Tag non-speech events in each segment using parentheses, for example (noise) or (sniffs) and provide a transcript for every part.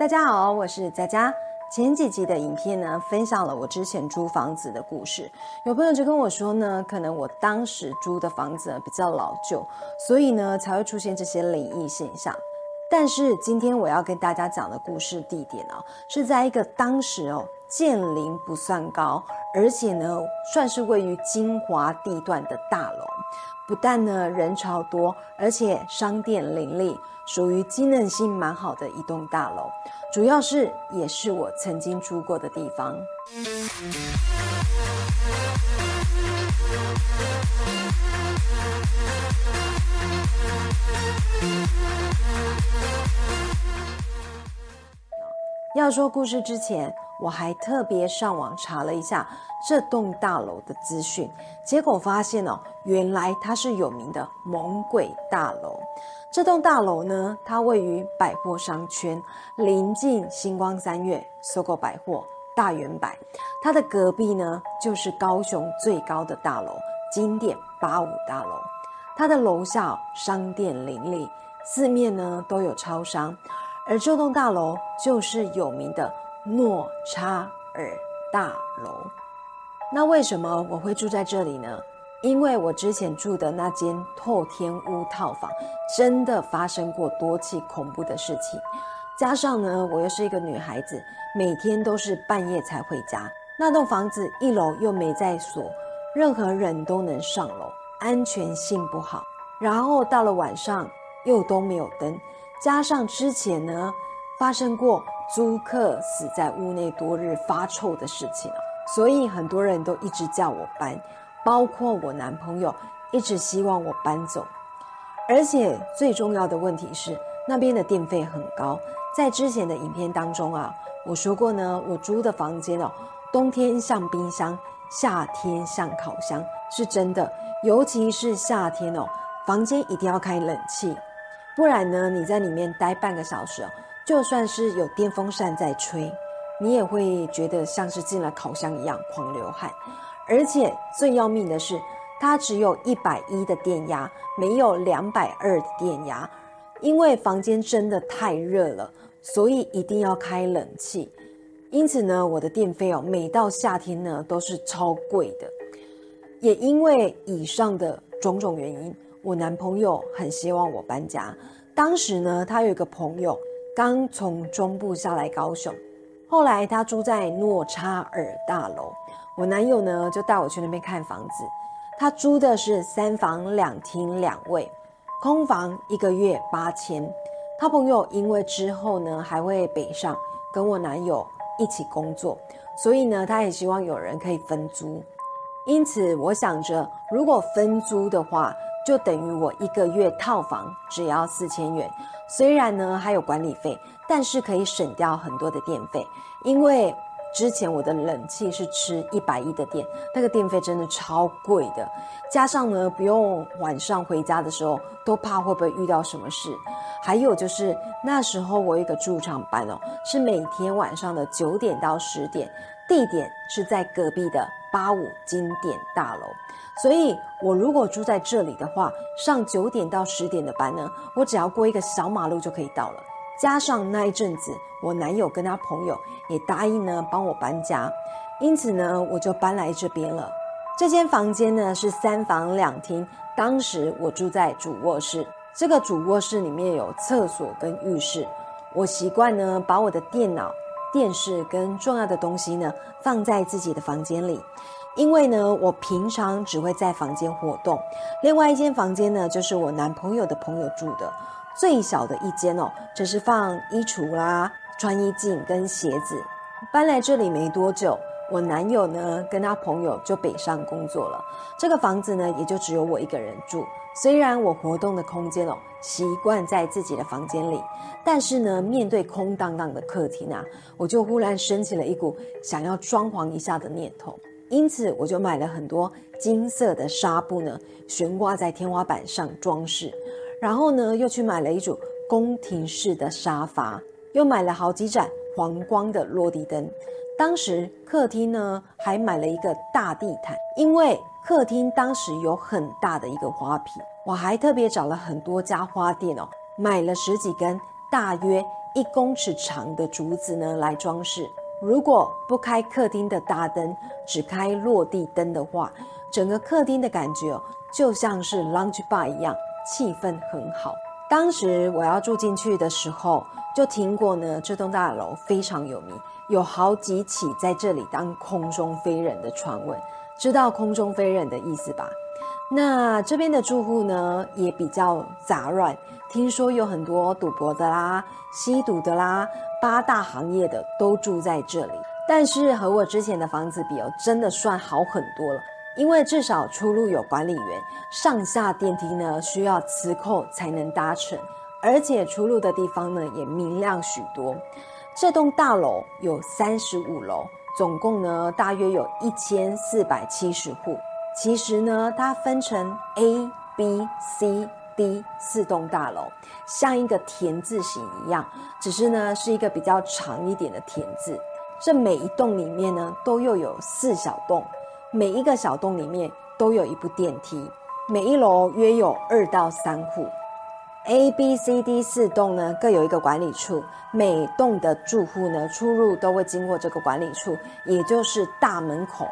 大家好，我是佳佳。前几集的影片呢，分享了我之前租房子的故事。有朋友就跟我说呢，可能我当时租的房子比较老旧，所以呢才会出现这些灵异现象。但是今天我要跟大家讲的故事地点啊，是在一个当时哦建龄不算高，而且呢算是位于精华地段的大楼。不但呢人潮多，而且商店林立，属于机能性蛮好的一栋大楼。主要是也是我曾经住过的地方。要说故事之前，我还特别上网查了一下这栋大楼的资讯，结果发现哦，原来它是有名的猛鬼大楼。这栋大楼呢，它位于百货商圈，临近星光三月、搜狗百货、大圆百。它的隔壁呢，就是高雄最高的大楼金典八五大楼。它的楼下商店林立，四面呢都有超商。而这栋大楼就是有名的诺查尔大楼。那为什么我会住在这里呢？因为我之前住的那间透天屋套房，真的发生过多起恐怖的事情。加上呢，我又是一个女孩子，每天都是半夜才回家。那栋房子一楼又没在锁，任何人都能上楼，安全性不好。然后到了晚上又都没有灯。加上之前呢，发生过租客死在屋内多日发臭的事情所以很多人都一直叫我搬，包括我男朋友一直希望我搬走。而且最重要的问题是，那边的电费很高。在之前的影片当中啊，我说过呢，我租的房间哦，冬天像冰箱，夏天像烤箱，是真的。尤其是夏天哦，房间一定要开冷气。不然呢？你在里面待半个小时，就算是有电风扇在吹，你也会觉得像是进了烤箱一样狂流汗。而且最要命的是，它只有一百一的电压，没有两百二的电压。因为房间真的太热了，所以一定要开冷气。因此呢，我的电费哦，每到夏天呢都是超贵的。也因为以上的种种原因。我男朋友很希望我搬家。当时呢，他有一个朋友刚从中部下来高雄，后来他住在诺查尔大楼。我男友呢就带我去那边看房子。他租的是三房两厅两卫，空房一个月八千。他朋友因为之后呢还会北上跟我男友一起工作，所以呢他也希望有人可以分租。因此我想着，如果分租的话，就等于我一个月套房只要四千元，虽然呢还有管理费，但是可以省掉很多的电费。因为之前我的冷气是吃一百亿的电，那个电费真的超贵的。加上呢不用晚上回家的时候都怕会不会遇到什么事。还有就是那时候我一个驻场班哦，是每天晚上的九点到十点，地点是在隔壁的八五经典大楼。所以，我如果住在这里的话，上九点到十点的班呢，我只要过一个小马路就可以到了。加上那一阵子，我男友跟他朋友也答应呢帮我搬家，因此呢，我就搬来这边了。这间房间呢是三房两厅，当时我住在主卧室。这个主卧室里面有厕所跟浴室，我习惯呢把我的电脑、电视跟重要的东西呢放在自己的房间里。因为呢，我平常只会在房间活动，另外一间房间呢，就是我男朋友的朋友住的，最小的一间哦，只是放衣橱啦、穿衣镜跟鞋子。搬来这里没多久，我男友呢跟他朋友就北上工作了，这个房子呢也就只有我一个人住。虽然我活动的空间哦，习惯在自己的房间里，但是呢，面对空荡荡的客厅啊，我就忽然升起了一股想要装潢一下的念头。因此，我就买了很多金色的纱布呢，悬挂在天花板上装饰。然后呢，又去买了一组宫廷式的沙发，又买了好几盏黄光的落地灯。当时客厅呢，还买了一个大地毯，因为客厅当时有很大的一个花瓶。我还特别找了很多家花店哦，买了十几根大约一公尺长的竹子呢来装饰。如果不开客厅的大灯，只开落地灯的话，整个客厅的感觉，就像是 lounge bar 一样，气氛很好。当时我要住进去的时候，就听过呢，这栋大楼非常有名，有好几起在这里当空中飞人的传闻。知道空中飞人的意思吧？那这边的住户呢也比较杂乱，听说有很多赌博的啦、吸毒的啦，八大行业的都住在这里。但是和我之前的房子比哦，真的算好很多了，因为至少出入有管理员，上下电梯呢需要磁扣才能搭乘，而且出入的地方呢也明亮许多。这栋大楼有三十五楼，总共呢大约有一千四百七十户。其实呢，它分成 A、B、C、D 四栋大楼，像一个田字形一样，只是呢是一个比较长一点的田字。这每一栋里面呢，都又有四小栋，每一个小栋里面都有一部电梯，每一楼约有二到三户。A、B、C、D 四栋呢各有一个管理处，每栋的住户呢出入都会经过这个管理处，也就是大门口。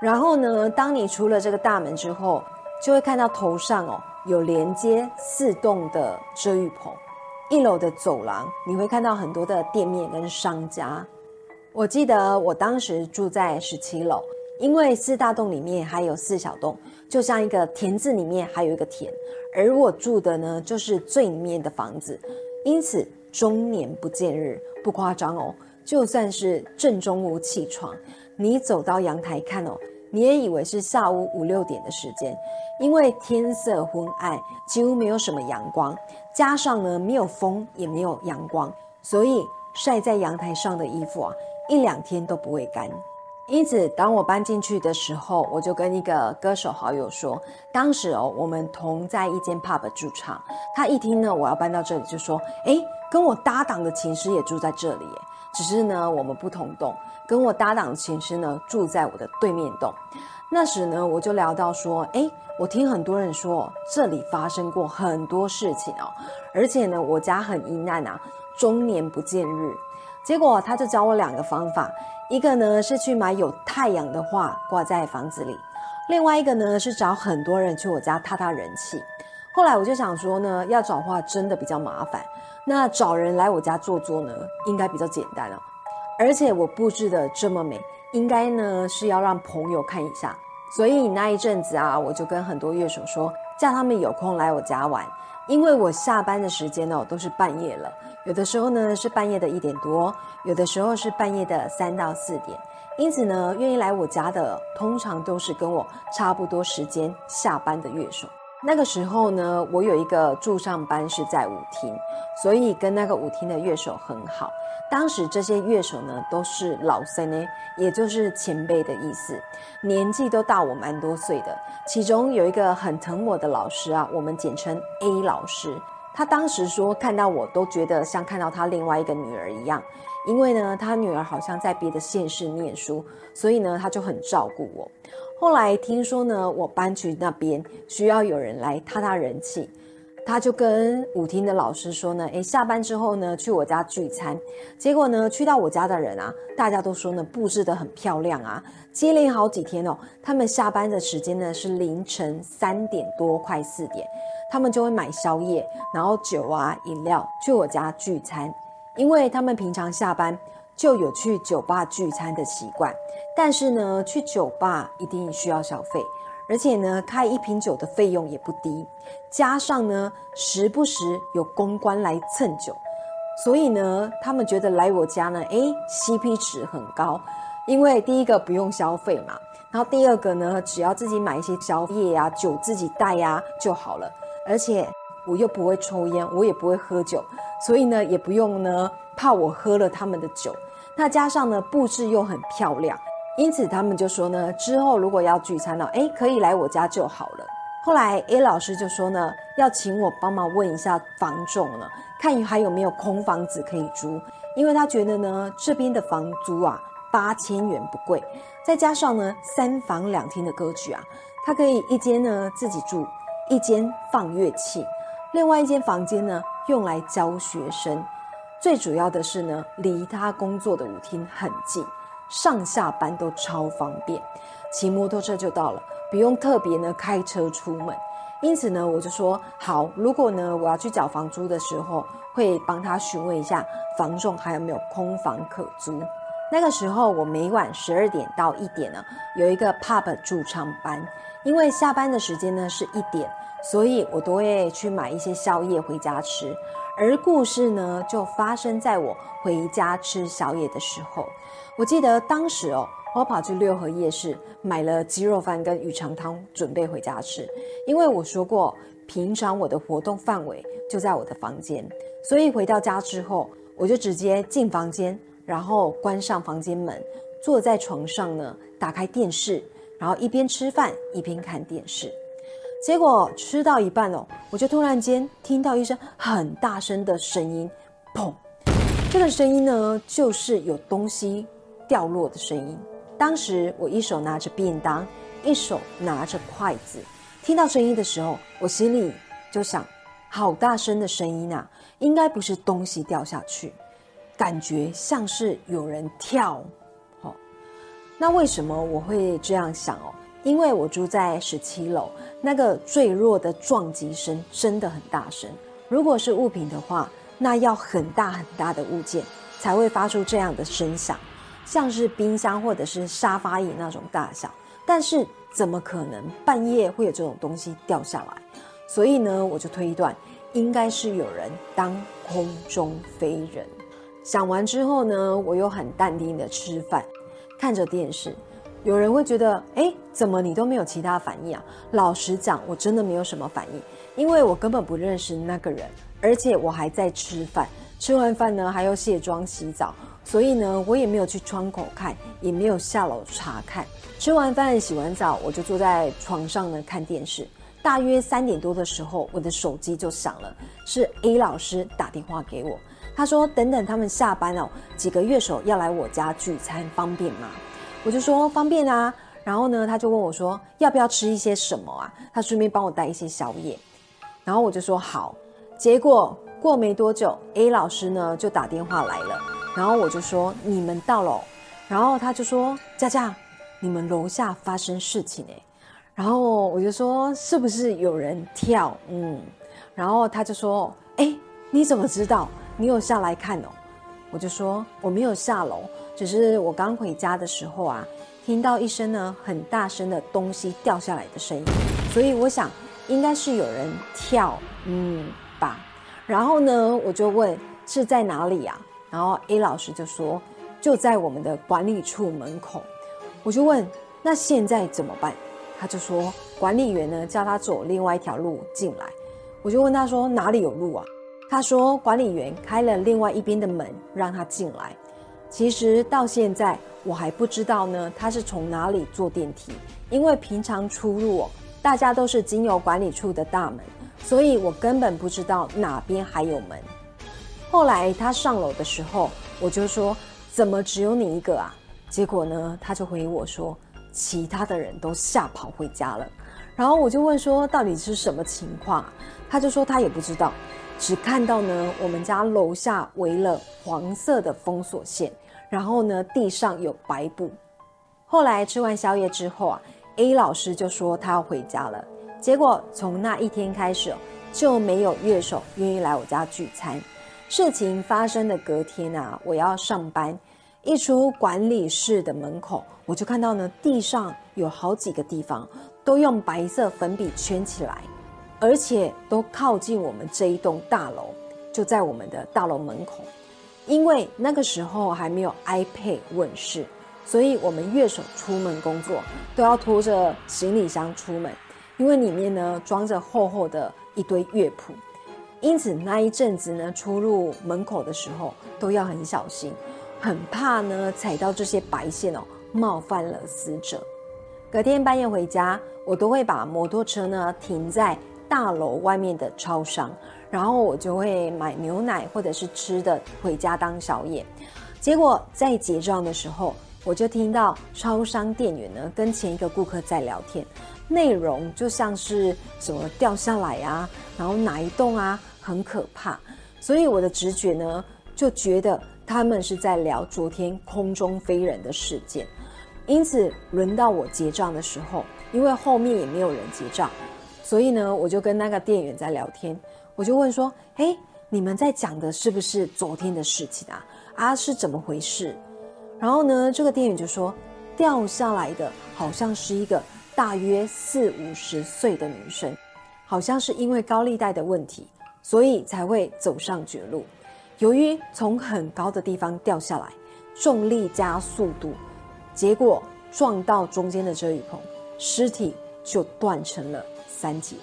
然后呢，当你出了这个大门之后，就会看到头上哦有连接四栋的遮雨棚。一楼的走廊，你会看到很多的店面跟商家。我记得我当时住在十七楼，因为四大栋里面还有四小栋，就像一个田字里面还有一个田。而我住的呢，就是最里面的房子，因此终年不见日，不夸张哦。就算是正中午起床，你走到阳台看哦。你也以为是下午五六点的时间，因为天色昏暗，几乎没有什么阳光，加上呢没有风也没有阳光，所以晒在阳台上的衣服啊，一两天都不会干。因此，当我搬进去的时候，我就跟一个歌手好友说，当时哦我们同在一间 pub 驻唱，他一听呢我要搬到这里，就说：“哎，跟我搭档的琴师也住在这里，只是呢我们不同栋。”跟我搭档的琴师呢，住在我的对面栋。那时呢，我就聊到说，哎，我听很多人说这里发生过很多事情哦，而且呢，我家很阴暗啊，终年不见日。结果他就教我两个方法，一个呢是去买有太阳的画挂在房子里，另外一个呢是找很多人去我家踏踏人气。后来我就想说呢，要找画真的比较麻烦，那找人来我家坐坐呢，应该比较简单哦。而且我布置的这么美，应该呢是要让朋友看一下。所以那一阵子啊，我就跟很多乐手说，叫他们有空来我家玩。因为我下班的时间哦都是半夜了，有的时候呢是半夜的一点多，有的时候是半夜的三到四点。因此呢，愿意来我家的通常都是跟我差不多时间下班的乐手。那个时候呢，我有一个驻唱班是在舞厅，所以跟那个舞厅的乐手很好。当时这些乐手呢都是老生呢，也就是前辈的意思，年纪都大我蛮多岁的。其中有一个很疼我的老师啊，我们简称 A 老师。他当时说看到我都觉得像看到他另外一个女儿一样，因为呢他女儿好像在别的县市念书，所以呢他就很照顾我。后来听说呢我搬去那边需要有人来踏踏人气。他就跟舞厅的老师说呢，诶，下班之后呢，去我家聚餐。结果呢，去到我家的人啊，大家都说呢，布置得很漂亮啊。接连好几天哦，他们下班的时间呢是凌晨三点多，快四点，他们就会买宵夜，然后酒啊、饮料去我家聚餐。因为他们平常下班就有去酒吧聚餐的习惯，但是呢，去酒吧一定需要消费。而且呢，开一瓶酒的费用也不低，加上呢，时不时有公关来蹭酒，所以呢，他们觉得来我家呢，哎，CP 值很高，因为第一个不用消费嘛，然后第二个呢，只要自己买一些宵夜呀、酒自己带呀就好了，而且我又不会抽烟，我也不会喝酒，所以呢，也不用呢怕我喝了他们的酒，那加上呢，布置又很漂亮。因此，他们就说呢，之后如果要聚餐了，哎，可以来我家就好了。后来 A 老师就说呢，要请我帮忙问一下房仲呢，看还有没有空房子可以租，因为他觉得呢，这边的房租啊八千元不贵，再加上呢三房两厅的格局啊，他可以一间呢自己住，一间放乐器，另外一间房间呢用来教学生。最主要的是呢，离他工作的舞厅很近，上下班都超方便，骑摩托车就到了，不用特别呢开车出门。因此呢，我就说好，如果呢我要去缴房租的时候，会帮他询问一下房仲还有没有空房可租。那个时候我每晚十二点到一点呢，有一个 pub 驻唱班，因为下班的时间呢是一点，所以我都会去买一些宵夜回家吃。而故事呢，就发生在我回家吃宵夜的时候。我记得当时哦。我跑去六合夜市买了鸡肉饭跟鱼肠汤，准备回家吃。因为我说过，平常我的活动范围就在我的房间，所以回到家之后，我就直接进房间，然后关上房间门，坐在床上呢，打开电视，然后一边吃饭一边看电视。结果吃到一半哦，我就突然间听到一声很大声的声音，砰！这个声音呢，就是有东西掉落的声音。当时我一手拿着便当，一手拿着筷子，听到声音的时候，我心里就想：好大声的声音啊！应该不是东西掉下去，感觉像是有人跳。好，那为什么我会这样想哦？因为我住在十七楼，那个坠落的撞击声真的很大声。如果是物品的话，那要很大很大的物件才会发出这样的声响。像是冰箱或者是沙发椅那种大小，但是怎么可能半夜会有这种东西掉下来？所以呢，我就推断应该是有人当空中飞人。想完之后呢，我又很淡定的吃饭，看着电视。有人会觉得，哎，怎么你都没有其他反应啊？老实讲，我真的没有什么反应，因为我根本不认识那个人，而且我还在吃饭。吃完饭呢，还要卸妆洗澡。所以呢，我也没有去窗口看，也没有下楼查看。吃完饭、洗完澡，我就坐在床上呢看电视。大约三点多的时候，我的手机就响了，是 A 老师打电话给我。他说：“等等，他们下班哦，几个乐手要来我家聚餐，方便吗？”我就说：“方便啊。”然后呢，他就问我说：“要不要吃一些什么啊？”他顺便帮我带一些宵夜。然后我就说：“好。”结果过没多久，A 老师呢就打电话来了。然后我就说你们到了，然后他就说佳佳，你们楼下发生事情哎，然后我就说是不是有人跳？嗯，然后他就说哎，你怎么知道？你有下来看哦？我就说我没有下楼，只是我刚回家的时候啊，听到一声呢很大声的东西掉下来的声音，所以我想应该是有人跳，嗯吧。然后呢，我就问是在哪里呀？然后 A 老师就说，就在我们的管理处门口。我就问，那现在怎么办？他就说，管理员呢叫他走另外一条路进来。我就问他说，哪里有路啊？他说，管理员开了另外一边的门让他进来。其实到现在我还不知道呢，他是从哪里坐电梯，因为平常出入哦，大家都是经由管理处的大门，所以我根本不知道哪边还有门。后来他上楼的时候，我就说：“怎么只有你一个啊？”结果呢，他就回我说：“其他的人都吓跑回家了。”然后我就问说：“到底是什么情况？”他就说他也不知道，只看到呢我们家楼下围了黄色的封锁线，然后呢地上有白布。后来吃完宵夜之后啊，A 老师就说他要回家了。结果从那一天开始，就没有乐手愿意来我家聚餐。事情发生的隔天啊，我要上班，一出管理室的门口，我就看到呢，地上有好几个地方都用白色粉笔圈起来，而且都靠近我们这一栋大楼，就在我们的大楼门口。因为那个时候还没有 iPad 问世，所以我们乐手出门工作都要拖着行李箱出门，因为里面呢装着厚厚的一堆乐谱。因此那一阵子呢，出入门口的时候都要很小心，很怕呢踩到这些白线哦，冒犯了死者。隔天半夜回家，我都会把摩托车呢停在大楼外面的超商，然后我就会买牛奶或者是吃的回家当宵夜。结果在结账的时候，我就听到超商店员呢跟前一个顾客在聊天，内容就像是什么掉下来啊，然后哪一栋啊。很可怕，所以我的直觉呢，就觉得他们是在聊昨天空中飞人的事件。因此，轮到我结账的时候，因为后面也没有人结账，所以呢，我就跟那个店员在聊天。我就问说：“哎，你们在讲的是不是昨天的事情啊？啊，是怎么回事？”然后呢，这个店员就说：“掉下来的好像是一个大约四五十岁的女生，好像是因为高利贷的问题，所以才会走上绝路。由于从很高的地方掉下来，重力加速度。”结果撞到中间的遮雨棚，尸体就断成了三截。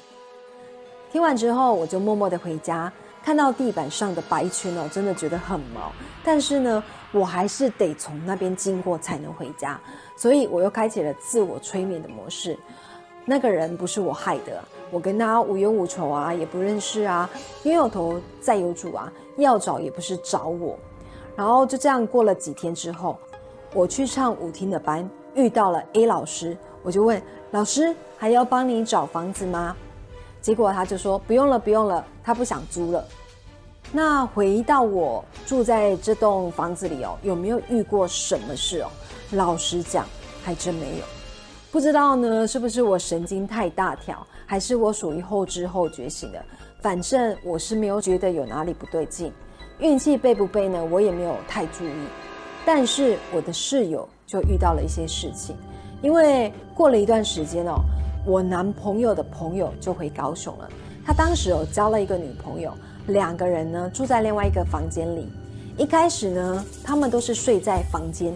听完之后，我就默默的回家，看到地板上的白圈哦，真的觉得很毛。但是呢，我还是得从那边经过才能回家，所以我又开启了自我催眠的模式。那个人不是我害的，我跟他无冤无仇啊，也不认识啊，冤有头债有主啊，要找也不是找我。然后就这样过了几天之后。我去唱舞厅的班，遇到了 A 老师，我就问老师还要帮你找房子吗？结果他就说不用了，不用了，他不想租了。那回到我住在这栋房子里哦，有没有遇过什么事哦？老实讲，还真没有。不知道呢，是不是我神经太大条，还是我属于后知后觉型的？反正我是没有觉得有哪里不对劲。运气背不背呢？我也没有太注意。但是我的室友就遇到了一些事情，因为过了一段时间哦，我男朋友的朋友就回高雄了。他当时哦交了一个女朋友，两个人呢住在另外一个房间里。一开始呢，他们都是睡在房间，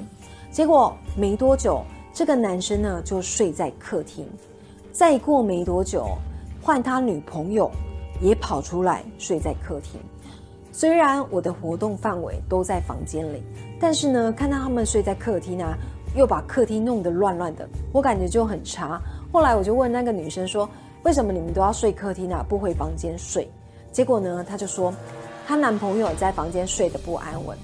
结果没多久，这个男生呢就睡在客厅。再过没多久，换他女朋友也跑出来睡在客厅。虽然我的活动范围都在房间里。但是呢，看到他们睡在客厅啊，又把客厅弄得乱乱的，我感觉就很差。后来我就问那个女生说：“为什么你们都要睡客厅啊，不回房间睡？”结果呢，她就说她男朋友在房间睡得不安稳，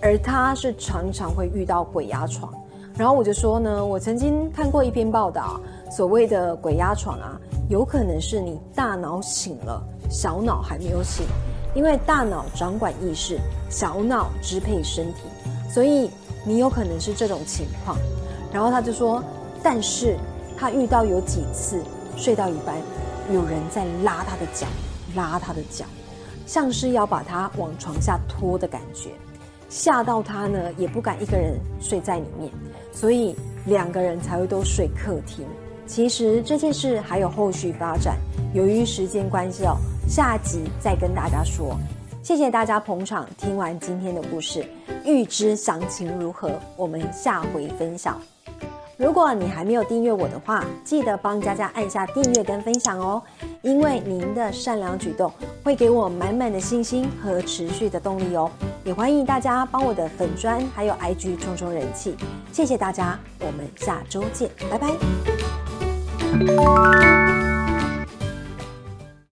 而她是常常会遇到鬼压床。然后我就说呢，我曾经看过一篇报道，所谓的鬼压床啊，有可能是你大脑醒了，小脑还没有醒，因为大脑掌管意识，小脑支配身体。所以 (sniffs) (laughs) 你有可能是这种情况，然后他就说，但是他遇到有几次睡到一半，有人在拉他的脚，拉他的脚，像是要把他往床下拖的感觉，吓到他呢也不敢一个人睡在里面，所以两个人才会都睡客厅。其实这件事还有后续发展，由于时间关系哦，下集再跟大家说。谢谢大家捧场，听完今天的故事，预知详情如何，我们下回分享。如果你还没有订阅我的话，记得帮佳佳按下订阅跟分享哦，因为您的善良举动会给我满满的信心和持续的动力哦。也欢迎大家帮我的粉砖还有 IG 冲冲人气，谢谢大家，我们下周见，拜拜。